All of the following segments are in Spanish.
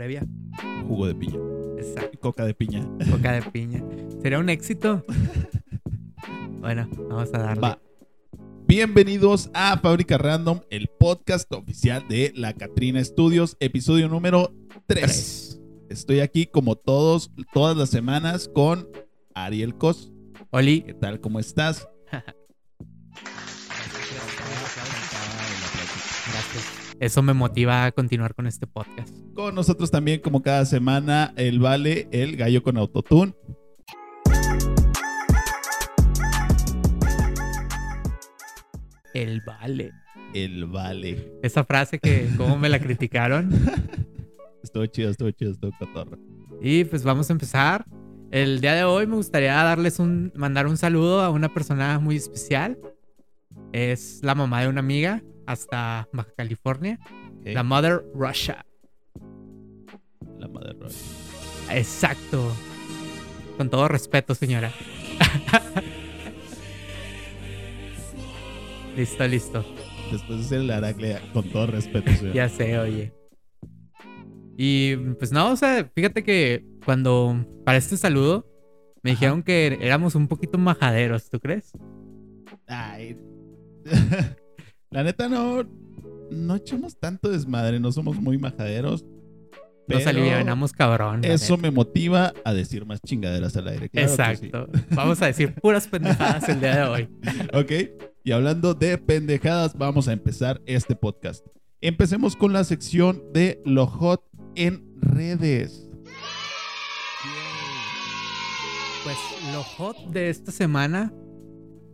previa. Jugo de piña. Exacto. Coca de piña. Coca de piña. ¿Sería un éxito? Bueno, vamos a darle. Va. Bienvenidos a Fábrica Random, el podcast oficial de la Catrina Studios, episodio número 3. Tres. Estoy aquí como todos, todas las semanas con Ariel Cos. Oli. ¿Qué tal? ¿Cómo estás? Eso me motiva a continuar con este podcast. Con nosotros también, como cada semana, el Vale, el gallo con autotune. El vale. El Vale. Esa frase que como me la criticaron. Estuvo chido, estuvo chido, estuvo cotorro. Y pues vamos a empezar. El día de hoy me gustaría darles un, mandar un saludo a una persona muy especial. Es la mamá de una amiga hasta Baja California. La Mother Russia. La madre roja. Exacto. Con todo respeto, señora. listo, listo. Después de ser el Aracle, con todo respeto, señor. Ya sé, oye. Y pues no, o sea, fíjate que cuando para este saludo me Ajá. dijeron que éramos un poquito majaderos, ¿tú crees? Ay. La neta no, no echamos tanto desmadre, no somos muy majaderos. Nos alivianamos cabrón. Eso neta. me motiva a decir más chingaderas al aire. claro sí. Exacto. Vamos a decir puras pendejadas el día de hoy. Ok, y hablando de pendejadas, vamos a empezar este podcast. Empecemos con la sección de lo hot en redes. Pues lo hot de esta semana.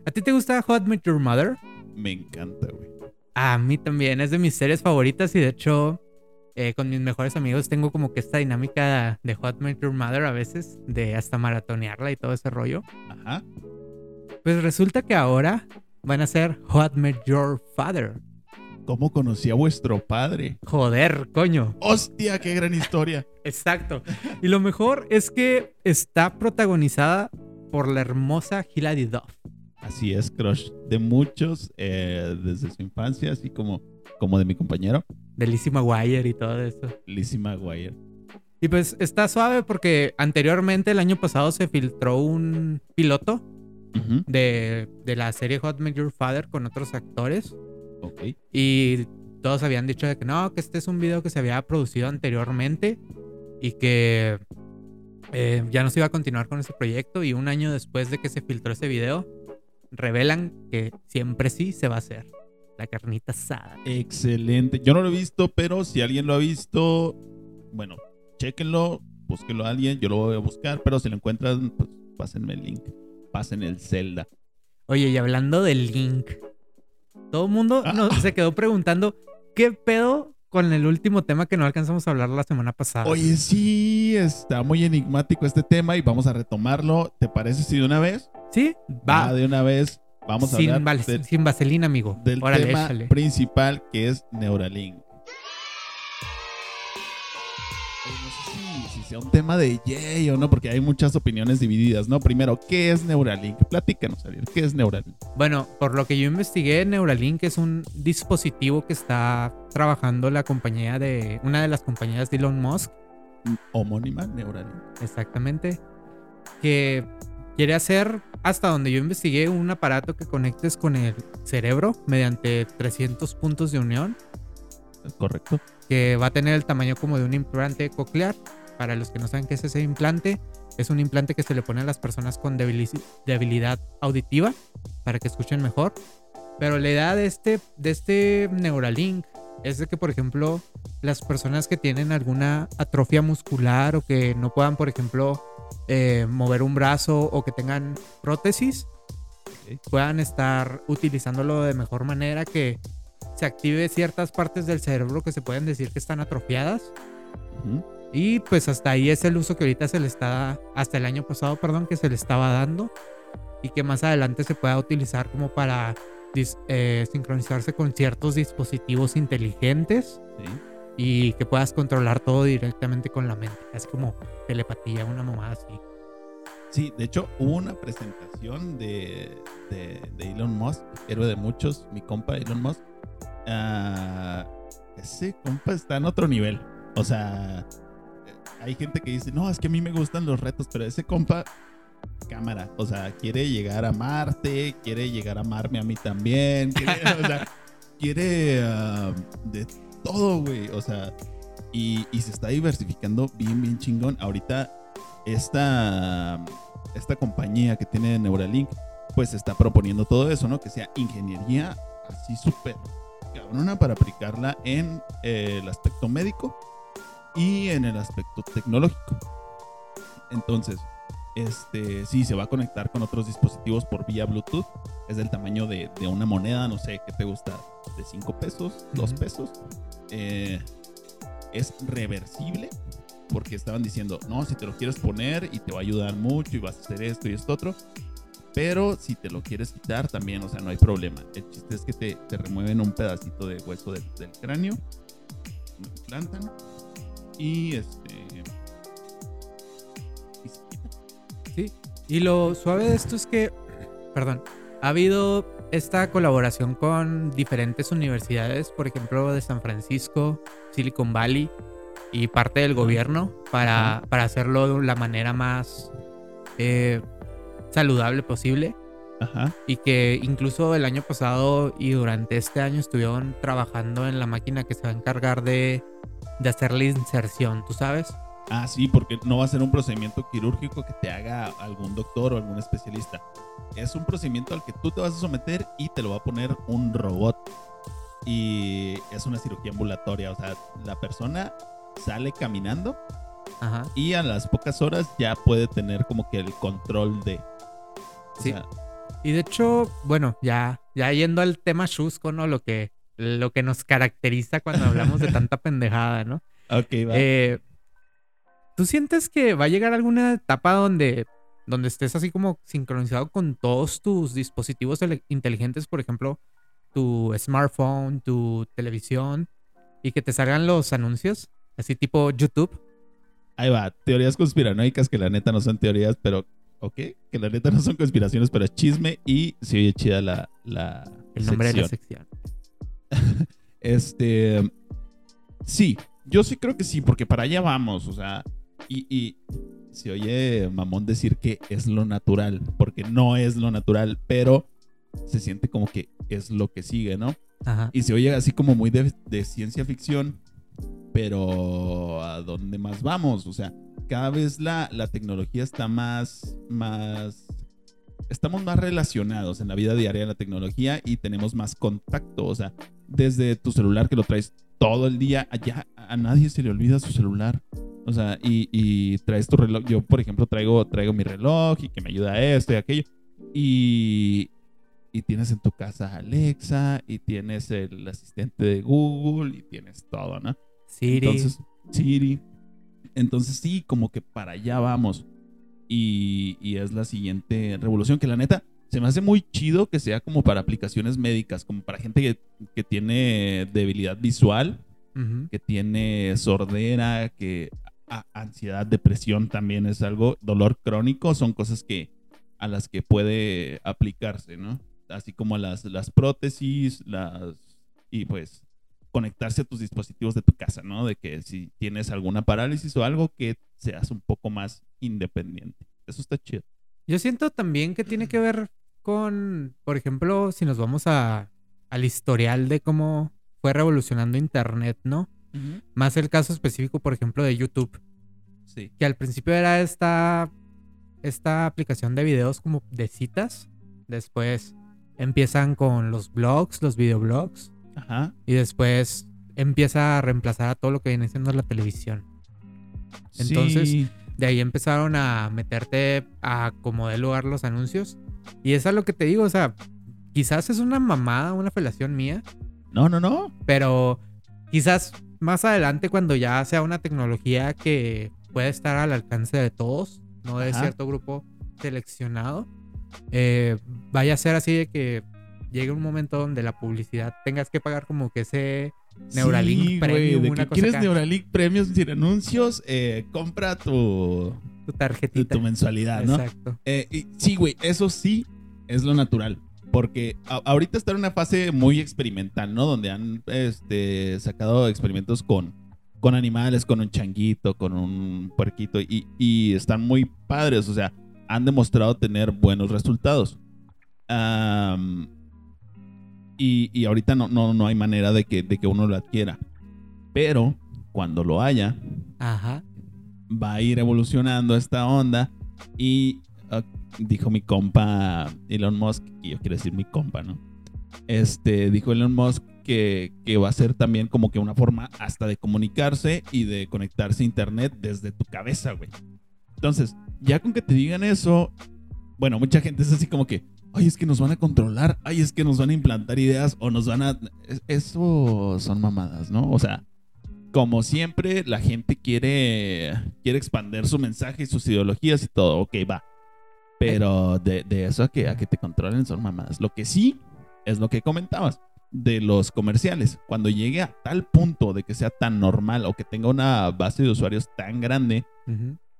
¿A ti te gusta Hot Met Your Mother? Me encanta, güey. A mí también, es de mis series favoritas y de hecho eh, con mis mejores amigos tengo como que esta dinámica de Hot Met Your Mother a veces, de hasta maratonearla y todo ese rollo. Ajá. Pues resulta que ahora van a ser Hot Met Your Father. ¿Cómo conocí a vuestro padre? Joder, coño. ¡Hostia, qué gran historia! Exacto. Y lo mejor es que está protagonizada por la hermosa Hilary Duff. Así es, crush de muchos eh, desde su infancia, así como, como de mi compañero, De Lizzie McGuire y todo eso. Lizzie McGuire. Y pues está suave porque anteriormente, el año pasado, se filtró un piloto de, de la serie Hot Met Your Father con otros actores. Ok. Y todos habían dicho de que no, que este es un video que se había producido anteriormente y que eh, ya no se iba a continuar con ese proyecto. Y un año después de que se filtró ese video, revelan que siempre sí se va a hacer. La carnita asada. Excelente. Yo no lo he visto, pero si alguien lo ha visto, bueno, chéquenlo, búsquenlo a alguien, yo lo voy a buscar, pero si lo encuentran, pues pásenme el link, pasen el Zelda. Oye, y hablando del Link, todo el mundo Ah. nos- se quedó preguntando qué pedo con el último tema que no alcanzamos a hablar la semana pasada. Oye, sí, está muy enigmático este tema y vamos a retomarlo. ¿Te parece si de una vez? ¿Sí? Va. Ah, de una vez vamos a sin, hablar val- del, sin vaselina, amigo. del Órale, tema échale. principal que es Neuralink. Sea un tema de yay o no, porque hay muchas opiniones divididas, ¿no? Primero, ¿qué es Neuralink? Platícanos, Ariel, ¿qué es Neuralink? Bueno, por lo que yo investigué, Neuralink es un dispositivo que está trabajando la compañía de. Una de las compañías de Elon Musk, Homónima, Neuralink. exactamente. Que quiere hacer, hasta donde yo investigué, un aparato que conectes con el cerebro mediante 300 puntos de unión. ¿Es correcto? que va a tener el tamaño como de un implante coclear. Para los que no saben qué es ese implante, es un implante que se le pone a las personas con debili- debilidad auditiva para que escuchen mejor. Pero la idea de este, de este Neuralink es de que, por ejemplo, las personas que tienen alguna atrofia muscular o que no puedan, por ejemplo, eh, mover un brazo o que tengan prótesis, puedan estar utilizándolo de mejor manera, que se active ciertas partes del cerebro que se pueden decir que están atrofiadas. Ujú. Y pues hasta ahí es el uso que ahorita se le está, hasta el año pasado, perdón, que se le estaba dando. Y que más adelante se pueda utilizar como para eh, sincronizarse con ciertos dispositivos inteligentes Sí. y que puedas controlar todo directamente con la mente. Es como telepatía, una mamada así. Sí, de hecho hubo una presentación de, de, de Elon Musk, héroe de muchos, mi compa Elon Musk. Ah, ese compa está en otro nivel. O sea, hay gente que dice, no, es que a mí me gustan los retos, pero ese compa, cámara, o sea, quiere llegar a Marte, quiere llegar a amarme a mí también, quiere, o sea, quiere ah, de todo, güey, o sea, y, y se está diversificando bien, bien chingón. Ahorita, esta, esta compañía que tiene Neuralink, pues está proponiendo todo eso, ¿no? Que sea ingeniería así súper cabrona para aplicarla en eh, el aspecto médico y en el aspecto tecnológico. Entonces, este, sí, se va a conectar con otros dispositivos por vía Bluetooth. Es del tamaño de, de una moneda, no sé, ¿qué te gusta? De 5 pesos, 2 Ujú. pesos. Eh, es reversible porque estaban diciendo, no, si te lo quieres poner y te va a ayudar mucho y vas a hacer esto y esto otro. Pero si te lo quieres quitar también, o sea, no hay problema. El chiste es que te, te remueven un pedacito de hueso del, del cráneo, lo implantan y este... Sí. Y lo suave de esto es que, perdón, ha habido esta colaboración con diferentes universidades, por ejemplo, de San Francisco, Silicon Valley y parte del gobierno para, para hacerlo de la manera más eh, saludable posible. Ajá. Y que incluso el año pasado y durante este año estuvieron trabajando en la máquina que se va a encargar de, de hacer la inserción, ¿tú sabes? Ah, sí, porque no va a ser un procedimiento quirúrgico que te haga algún doctor o algún especialista. Es un procedimiento al que tú te vas a someter y te lo va a poner un robot. Y es una cirugía ambulatoria, o sea, la persona sale caminando Ajá. y a las pocas horas ya puede tener como que el control de... o Sí. sea, Y de hecho, bueno, ya, ya yendo al tema chusco, ¿no? Lo que, lo que nos caracteriza cuando hablamos de tanta pendejada, ¿no? ok, va. Eh, ¿Tú sientes que va a llegar alguna etapa donde, donde estés así como sincronizado con todos tus dispositivos inteligentes, por ejemplo, tu smartphone, tu televisión, y que te salgan los anuncios, así tipo YouTube? Ahí va, teorías conspiranoicas que la neta no son teorías, pero... Ok, que la neta no son conspiraciones, pero es chisme y se oye chida la, la El nombre de la sección. Este. Sí, yo sí creo que sí, porque para allá vamos, o sea. Y, y se oye mamón decir que es lo natural, porque no es lo natural, pero se siente como que es lo que sigue, ¿no? Ajá. Y se oye así como muy de, de ciencia ficción, pero ¿a dónde más vamos? O sea, cada vez la, la tecnología está más, más... Estamos más relacionados en la vida diaria de la tecnología y tenemos más contacto. O sea, desde tu celular que lo traes todo el día, allá a nadie se le olvida su celular. O sea, y, y traes tu reloj. Yo, por ejemplo, traigo, traigo mi reloj y que me ayuda a esto y aquello. Y, y tienes en tu casa Alexa y tienes el asistente de Google y tienes todo, ¿no? Siri. Entonces, Siri. Entonces sí, como que para allá vamos. Y, y es la siguiente revolución que la neta se me hace muy chido que sea como para aplicaciones médicas, como para gente que, que tiene debilidad visual, Ujú. que tiene sordera, que a- ansiedad, depresión también es algo, dolor crónico, son cosas que a las que puede aplicarse, ¿no? Así como las, las prótesis, las y pues conectarse a tus dispositivos de tu casa, ¿no? De que si tienes alguna parálisis o algo que seas un poco más independiente. Eso está chido. Yo siento también que tiene que ver con, por ejemplo, si nos vamos a, al historial de cómo fue revolucionando Internet, ¿no? Más el caso específico, por ejemplo, de YouTube, Sí. que al principio era esta, esta aplicación de videos como de citas, después empiezan con los blogs, los videoblogs, Ajá. y después empieza a reemplazar a todo lo que viene siendo la televisión. Entonces, Sí. De ahí empezaron a meterte a como de lugar los anuncios. Y es lo que te digo, o sea, quizás es una mamada, una felación mía, No, no, no. pero quizás más adelante cuando ya sea una tecnología que puede estar al alcance de todos, no de Ajá. cierto grupo seleccionado, eh, vaya a ser así de que llegue un momento donde la publicidad tengas que pagar como que ese Neuralink Sí, Premium, de una que cosa quieres acá. Neuralink Premium sin anuncios, eh, compra tu, tu tarjetita. tu mensualidad, ¿no? Exacto. Eh, y sí, güey, eso sí es lo natural. Porque a- ahorita está en una fase muy experimental, ¿no? Donde han este, sacado experimentos con, con animales, con un changuito, con un puerquito, y, y están muy padres, o sea, han demostrado tener buenos resultados. Y, y ahorita no, no, no hay manera de que, de que uno lo adquiera. Pero cuando lo haya, Ajá. Va a ir evolucionando esta onda. Y ah, dijo mi compa Elon Musk, y yo quiero decir mi compa, ¿no? Este, dijo Elon Musk que, que va a ser también como que una forma hasta de comunicarse y de conectarse a internet desde tu cabeza, güey. Entonces, ya con que te digan eso, bueno, mucha gente es así como que, ay, es que nos van a controlar, ay, es que nos van a implantar ideas o nos van a... es- Eso son mamadas, ¿no? O sea, como siempre, la gente quiere, quiere expandir su mensaje y sus ideologías y todo, ok, va. Pero de, de eso a que, a que te controlen son mamadas. Lo que sí es lo que comentabas de los comerciales. Cuando llegue a tal punto de que sea tan normal o que tenga una base de usuarios tan grande,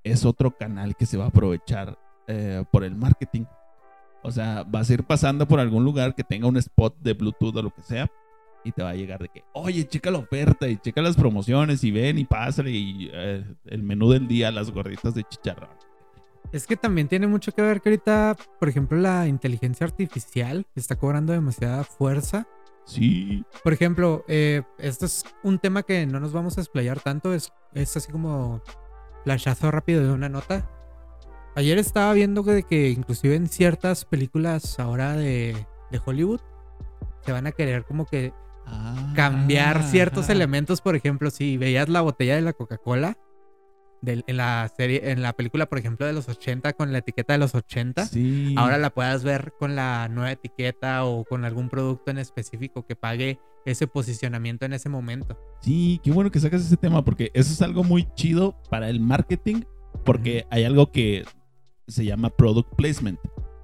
es otro canal que se va a aprovechar eh, por el marketing. O sea, vas a ir pasando por algún lugar que tenga un spot de Bluetooth o lo que sea. Y te va a llegar de que, oye, checa la oferta y checa las promociones y ven y pásale y eh, el menú del día, las gorditas de chicharrón. Es que también tiene mucho que ver que ahorita, por ejemplo, la inteligencia artificial está cobrando demasiada fuerza. Sí. Por ejemplo, eh, esto es un tema que no nos vamos a explayar tanto, es, es así como flashazo rápido de una nota. Ayer estaba viendo que, que inclusive en ciertas películas ahora de, de Hollywood se van a querer como que cambiar ciertos Ah. elementos. Por ejemplo, si veías la botella de la Coca-Cola en la serie, en la película, por ejemplo, de los 80 con la etiqueta de los 80, Sí. ahora la puedas ver con la nueva etiqueta o con algún producto en específico que pague ese posicionamiento en ese momento. Sí, qué bueno que sacas ese tema porque eso es algo muy chido para el marketing porque hay algo que se llama product placement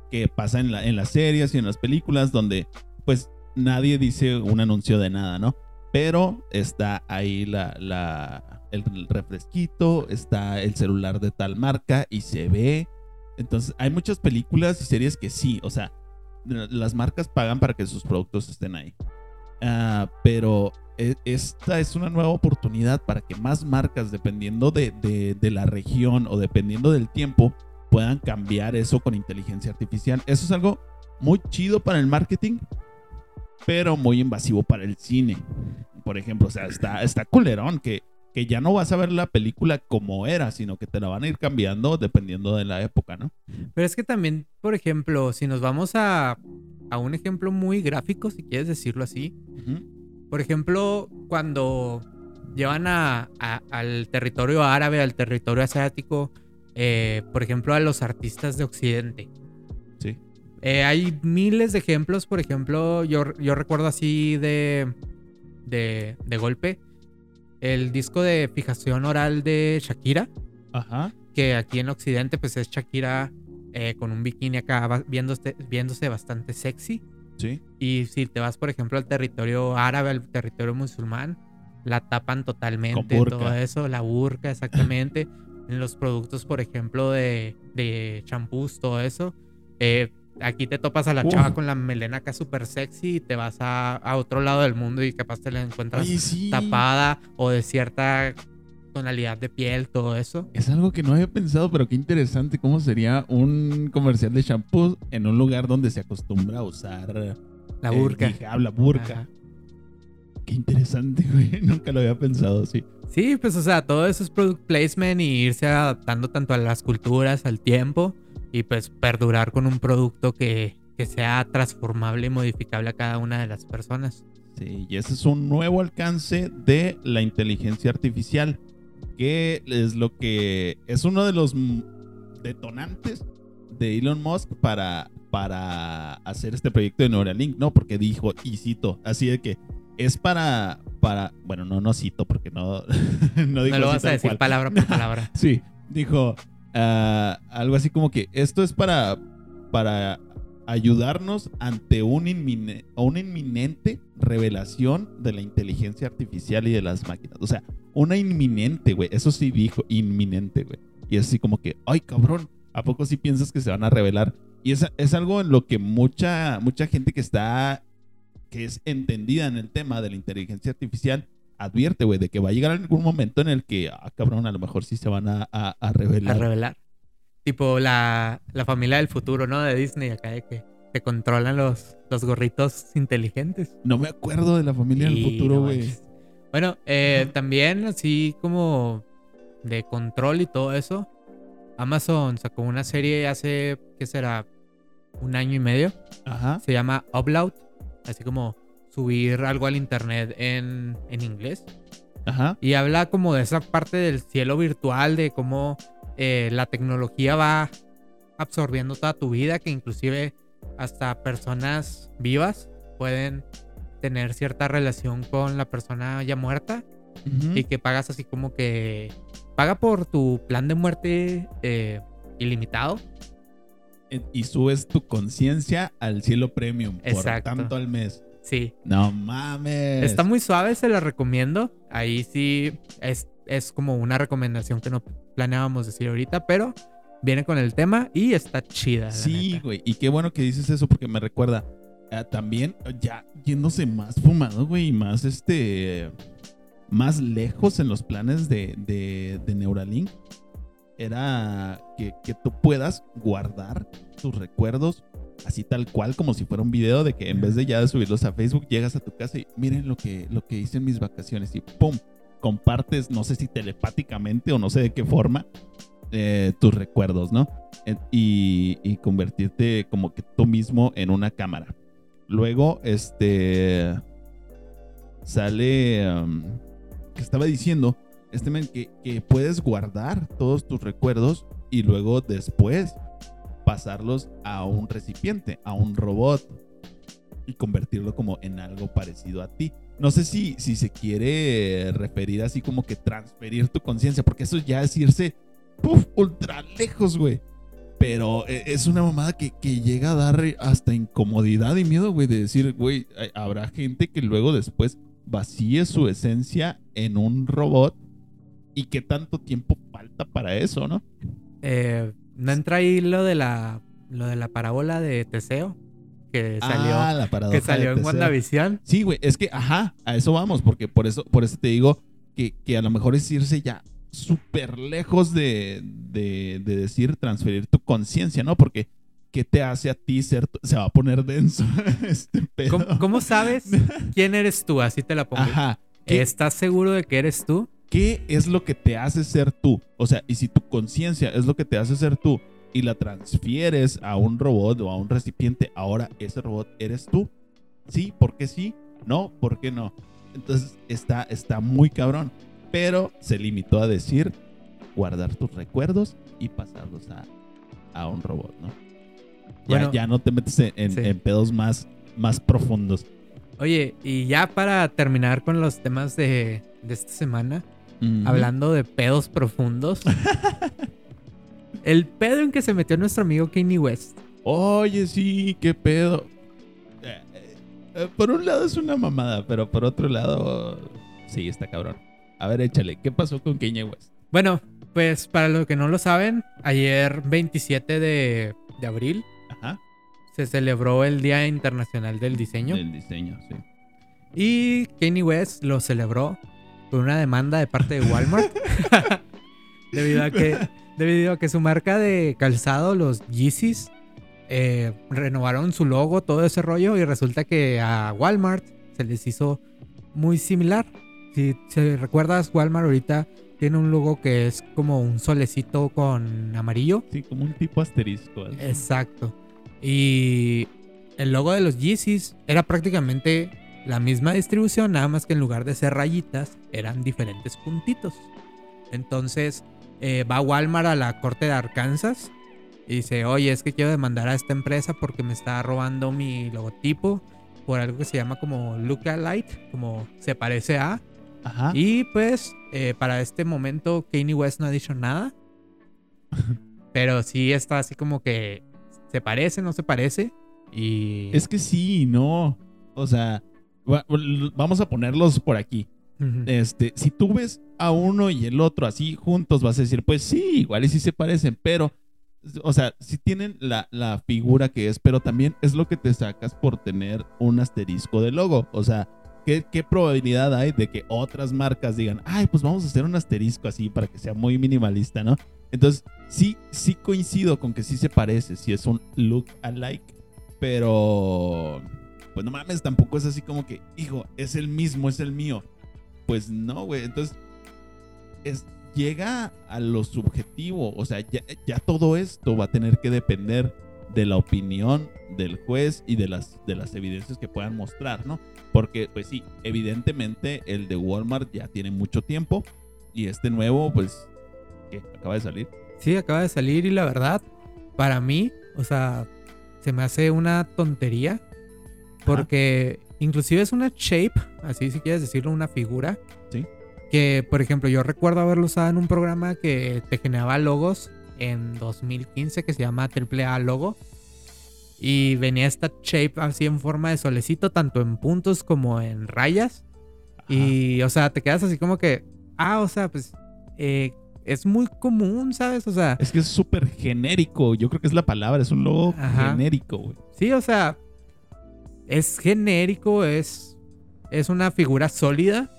que pasa en, la- en las series y en las películas donde pues nadie dice un anuncio de nada, ¿no? Pero está ahí la, el refresquito, está el celular de tal marca y se ve. Entonces hay muchas películas y series que sí, o sea, las marcas pagan para que sus productos estén ahí. Ah, pero e- esta es una nueva oportunidad para que más marcas, dependiendo de, de- de la región o dependiendo del tiempo, puedan cambiar eso con inteligencia artificial. Eso es algo muy chido para el marketing, pero muy invasivo para el cine. Por ejemplo, o sea, está, está culerón que, que ya no vas a ver la película como era, sino que te la van a ir cambiando dependiendo de la época, ¿no? Pero es que también, por ejemplo, si nos vamos a, a un ejemplo muy gráfico, si quieres decirlo así, por ejemplo, cuando llevan a, a- al territorio árabe, al territorio asiático, eh, por ejemplo, a los artistas de Occidente. Eh, hay miles de ejemplos, por ejemplo, yo, yo recuerdo así de, de, de golpe el disco de fijación oral de Shakira, Ajá. que aquí en Occidente pues es Shakira eh, con un bikini acá viéndose, viéndose bastante sexy. Sí. Y si te vas, por ejemplo, al territorio árabe, al territorio musulmán, la tapan totalmente, todo eso, la burka, exactamente. en los productos, por ejemplo, de, de champús, todo eso. eh, aquí te topas a la chava con la melena acá súper sexy y te vas a, a otro lado del mundo y capaz te la encuentras Oye, sí. tapada o de cierta tonalidad de piel, todo eso. Es algo que no había pensado, pero qué interesante cómo sería un comercial de shampoo en un lugar donde se acostumbra a usar La burka. hijab, la burka. Ajá. Qué interesante, güey. Nunca lo había pensado así. Sí, pues o sea, todo eso es product placement y irse adaptando tanto a las culturas, al tiempo y pues perdurar con un producto que, que sea transformable y modificable a cada una de las personas. Sí, y ese es un nuevo alcance de la inteligencia artificial, que es lo que es uno de los detonantes de Elon Musk para, para hacer este proyecto de Neuralink, ¿no? Porque dijo, y cito, así de que es para, para, bueno, no, no cito porque no, no lo vas a decir cual. palabra por palabra. Sí, dijo ah, algo así como que esto es para, para ayudarnos ante un inmine- una inminente revelación de la inteligencia artificial y de las máquinas. O sea, una inminente, güey. Eso sí dijo, inminente, güey. Y es así como que, ay, cabrón, ¿a poco sí piensas que se van a revelar? Y es, es algo en lo que mucha, mucha gente que está, que es entendida en el tema de la inteligencia artificial, advierte, güey, de que va a llegar algún momento en el que, ah, cabrón, a lo mejor sí se van a, a, a revelar. A revelar. Tipo la, la familia del futuro, ¿no? De Disney, acá de que te controlan los, los gorritos inteligentes. No me acuerdo de la familia del futuro, güey. Bueno, eh, también así como de control y todo eso. Amazon sacó una serie hace, ¿qué será? Un año y medio. Ajá. Se llama Upload. Así como subir algo al internet en, en inglés. Ajá. Y habla como de esa parte del cielo virtual, de cómo eh, la tecnología va absorbiendo toda tu vida, que inclusive hasta personas vivas pueden tener cierta relación con la persona ya muerta y que pagas así como que paga por tu plan de muerte eh, ilimitado. Y subes tu conciencia al cielo premium por tanto al mes. Sí, No mames. está muy suave, se la recomiendo. Ahí sí es, es como una recomendación que no planeábamos decir ahorita, pero viene con el tema y está chida. Sí, güey. Y qué bueno que dices eso porque me recuerda eh, también ya yéndose más fumado, güey, y más este. Más lejos en los planes de, de, de Neuralink. Era que, que tú puedas guardar tus recuerdos así tal cual, como si fuera un video de que en vez de ya subirlos a Facebook, llegas a tu casa y miren lo que, lo que hice en mis vacaciones y ¡pum! Compartes, no sé si telepáticamente o no sé de qué forma, eh, tus recuerdos, ¿no? Eh, Y, y convertirte como que tú mismo en una cámara. Luego, este. Sale. um, que estaba diciendo. Este que, que puedes guardar todos tus recuerdos y luego después pasarlos a un recipiente, a un robot y convertirlo como en algo parecido a ti. No sé si, si se quiere referir así como que transferir tu conciencia, porque eso ya es irse puf, ultra lejos, güey. Pero eh, es una mamada que, que llega a dar hasta incomodidad y miedo, güey, de decir, güey, habrá gente que luego después vacíe su esencia en un robot y qué tanto tiempo falta para eso, ¿no? Eh, ¿No entra ahí lo de la, lo de la parábola de Teseo? Que salió, ah, la que salió en. WandaVision. Sí, güey, es que, ajá, a eso vamos, porque por eso, por eso te digo que, que a lo mejor es irse ya súper lejos de, de, de decir transferir tu conciencia, ¿no? Porque, ¿qué te hace a ti ser, se va a poner denso este pedo? ¿Cómo, cómo sabes quién eres tú? Así te la pongo. Ajá. ¿Qué, ¿Estás seguro de que eres tú? ¿Qué es lo que te hace ser tú? O sea, y si tu conciencia es lo que te hace ser tú y la transfieres a un robot o a un recipiente, ahora ese robot eres tú. Sí, ¿por qué sí? No, ¿por qué no? Entonces está, está muy cabrón. Pero se limitó a decir guardar tus recuerdos y pasarlos a, a un robot, ¿no? Ya, Bueno, ya no te metes en, en- sí. en pedos más, más profundos. Oye, y ya para terminar con los temas de, de esta semana, Hablando de pedos profundos. el pedo en que se metió nuestro amigo Kanye West. Oye, sí, qué pedo. Eh, eh, eh, por un lado es una mamada, pero por otro lado, sí, está cabrón. A ver, échale, ¿qué pasó con Kanye West? Bueno, pues para los que no lo saben, ayer 27 de, de abril Ajá. se celebró el Día Internacional del Diseño. Del diseño, sí. Y Kanye West lo celebró con una demanda de parte de Walmart. debido, a que, debido a que su marca de calzado, los Yeezys, eh, renovaron su logo, todo ese rollo. Y resulta que a Walmart se les hizo muy similar. Si, si recuerdas, Walmart ahorita tiene un logo que es como un solecito con amarillo. Sí, como un tipo asterisco. así. Exacto. Y el logo de los Yeezys era prácticamente la misma distribución, nada más que en lugar de ser rayitas, eran diferentes puntitos. Entonces eh, va Walmart a la corte de Arkansas y dice, oye, es que quiero demandar a esta empresa porque me está robando mi logotipo por algo que se llama como Lookalike, como se parece a. Ajá. Y pues eh, para este momento Kanye West no ha dicho nada. pero sí está así como que se parece, no se parece. Y... Es que sí, no. O sea, va- vamos a ponerlos por aquí. Este, si tú ves a uno y el otro así juntos, vas a decir, pues sí, igual y sí se parecen, pero, o sea, sí tienen la, la figura que es, pero también es lo que te sacas por tener un asterisco de logo. O sea, ¿qué, ¿qué probabilidad hay de que otras marcas digan, ay, pues vamos a hacer un asterisco así para que sea muy minimalista, ¿no? Entonces, sí, sí coincido con que sí se parece, sí es un look alike, pero pues no mames, tampoco es así como que, hijo, es el mismo, es el mío. Pues no, güey. Entonces, es, llega a lo subjetivo. O sea, ya, ya, todo esto va a tener que depender de la opinión del juez y de las, de las evidencias que puedan mostrar, ¿no? Porque, pues sí, evidentemente el de Walmart ya tiene mucho tiempo y este nuevo, pues, ¿qué? Acaba de salir. Sí, acaba de salir y la verdad, para mí, o sea, se me hace una tontería porque inclusive es una shape, así si quieres decirlo, una figura. Sí. Que, por ejemplo, yo recuerdo haberlo usado en un programa que te generaba logos en 2015 que se llama AAA Logo. Y venía esta shape así en forma de solecito, tanto en puntos como en rayas. Y, o sea, te quedas así como que, ah, o sea, pues eh, es muy común, ¿sabes? O sea. Es que es súper genérico. Yo creo que es la palabra, es un logo genérico, güey. Sí, o sea, es genérico, es, es una figura sólida.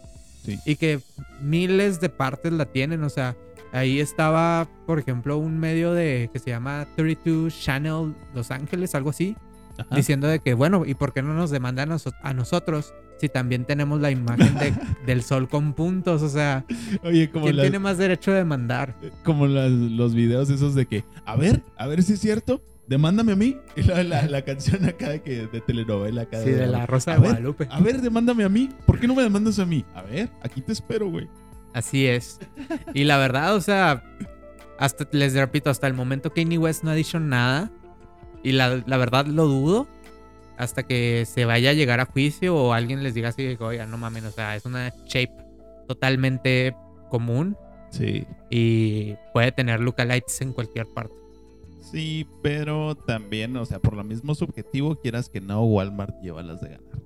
Sí. Y que miles de partes la tienen. O sea, ahí estaba, por ejemplo, un medio de que se llama 32 Channel Los Ángeles, algo así. Ajá. Diciendo de que, bueno, ¿y por qué no nos demandan a, noso- a nosotros si también tenemos la imagen de- del sol con puntos? O sea, Oye, como, ¿quién las- tiene más derecho de demandar? como las- los videos esos de que, a ver, a ver si es cierto, demándame a mí. Y la, la, la canción acá de, que, de telenovela acá. Sí, de la Rosa a de ver, Guadalupe. A ver, demándame a mí. ¿Por qué no me demandas a mí? A ver, aquí te espero, güey. Así es. Y la verdad, o sea, hasta les repito, hasta el momento Kanye West no ha dicho nada. Y la, la verdad lo dudo. Hasta que se vaya a llegar a juicio o alguien les diga así, oiga, no mames, o sea, es una shape totalmente común Sí. y puede tener lookalikes en cualquier parte. Sí, pero también, o sea, por lo mismo subjetivo, quieras que no, Walmart lleva las de ganar.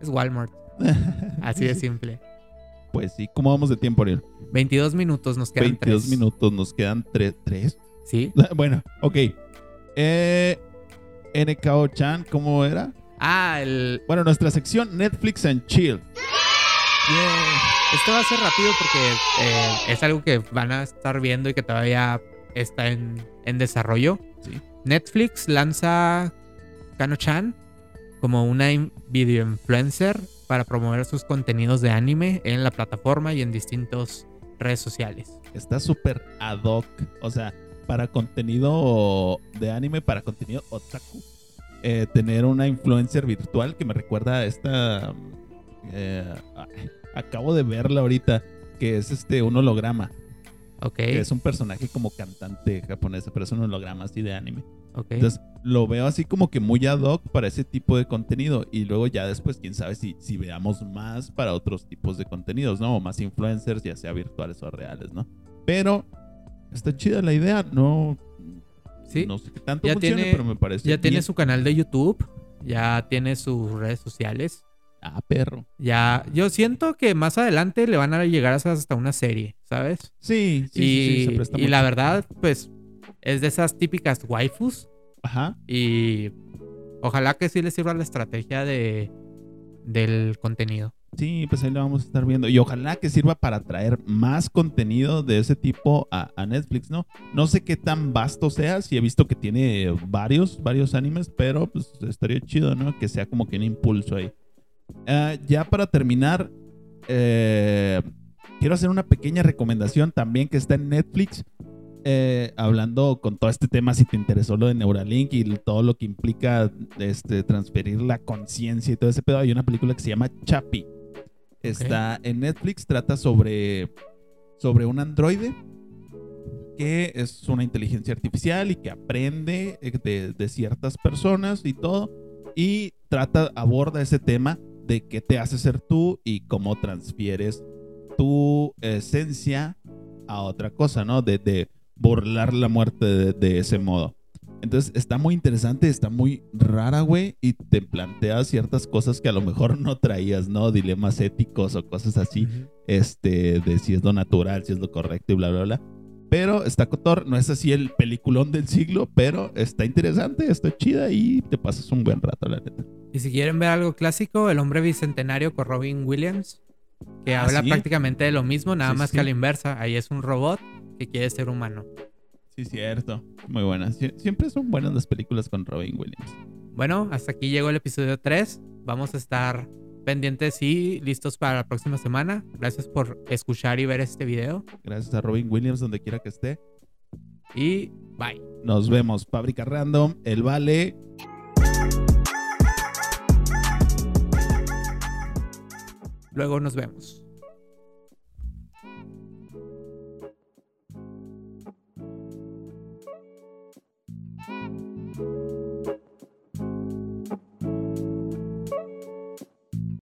Es Walmart, así de simple. Pues sí, ¿cómo vamos de tiempo, Ariel? 22 minutos nos quedan 22 tres. minutos, nos quedan tres. ¿Tres? Sí. bueno, ok. Eh, NKO-chan, ¿cómo era? Ah, el, Bueno, nuestra sección Netflix and Chill. Esto va a ser rápido porque eh, es algo que van a estar viendo y que todavía está en, en desarrollo. Sí. Netflix lanza Kano-chan como una video influencer para promover sus contenidos de anime en la plataforma y en distintas redes sociales. Está súper ad hoc. O sea, para contenido de anime, para contenido otaku. eh, tener una influencer virtual que me recuerda a esta. eh, acabo de verla ahorita. Que es este un holograma. Que es un personaje como cantante japonesa, pero es un holograma así de anime. Entonces lo veo así como que muy ad hoc para ese tipo de contenido. Y luego ya después, quién sabe si, si veamos más para otros tipos de contenidos, ¿no? O más influencers, ya sea virtuales o reales, ¿no? Pero está chida la idea, no. Sí. No sé qué tanto Ya funcione, tiene- pero me parece. ya tiene bien. su canal de YouTube, ya tiene sus redes sociales. Ah, perro. Ya, yo siento que más adelante le van a llegar hasta hasta una serie, ¿sabes? Sí, sí, sí, y sí, se presta y mucho. la verdad, pues, es de esas típicas waifus. Ajá. Y ojalá que sí les sirva la estrategia de del contenido. Sí, pues ahí lo vamos a estar viendo. Y ojalá que sirva para traer más contenido de ese tipo a, a Netflix, ¿no? No sé qué tan vasto sea, si he visto que tiene varios, varios animes, pero pues estaría chido, ¿no? Que sea como que un impulso ahí. Ah, ya para terminar, eh, quiero hacer una pequeña recomendación también que está en Netflix. eh, hablando con todo este tema, si te interesó lo de Neuralink y todo lo que implica este, transferir la conciencia y todo ese pedo, hay una película que se llama Chappie. Está en Netflix, trata sobre, sobre un androide que es una inteligencia artificial y que aprende eh, de, de ciertas personas y todo. Y trata, aborda ese tema de qué te hace ser tú y cómo transfieres tu esencia a otra cosa, ¿no? De, de burlar la muerte de, de ese modo. Entonces está muy interesante, está muy rara, güey, y te plantea ciertas cosas que a lo mejor no traías, ¿no? Dilemas éticos o cosas así, este, de si es lo natural, si es lo correcto y bla, bla, bla. Pero está cotor, no es así el peliculón del siglo, pero está interesante, está chida y te pasas un buen rato, la neta. Y si quieren ver algo clásico, El hombre bicentenario con Robin Williams, que Ah, habla ¿sí? prácticamente de lo mismo, nada Sí, más sí. que a la inversa. Ahí es un robot que quiere ser humano. Sí, cierto. Muy buenas. Sie- Siempre son buenas las películas con Robin Williams. Bueno, hasta aquí llegó el episodio 3. Vamos a estar pendientes y listos para la próxima semana. Gracias por escuchar y ver este video. Gracias a Robin Williams, donde quiera que esté. Y bye. Nos vemos. Fábrica Random, El Vale. Luego nos vemos.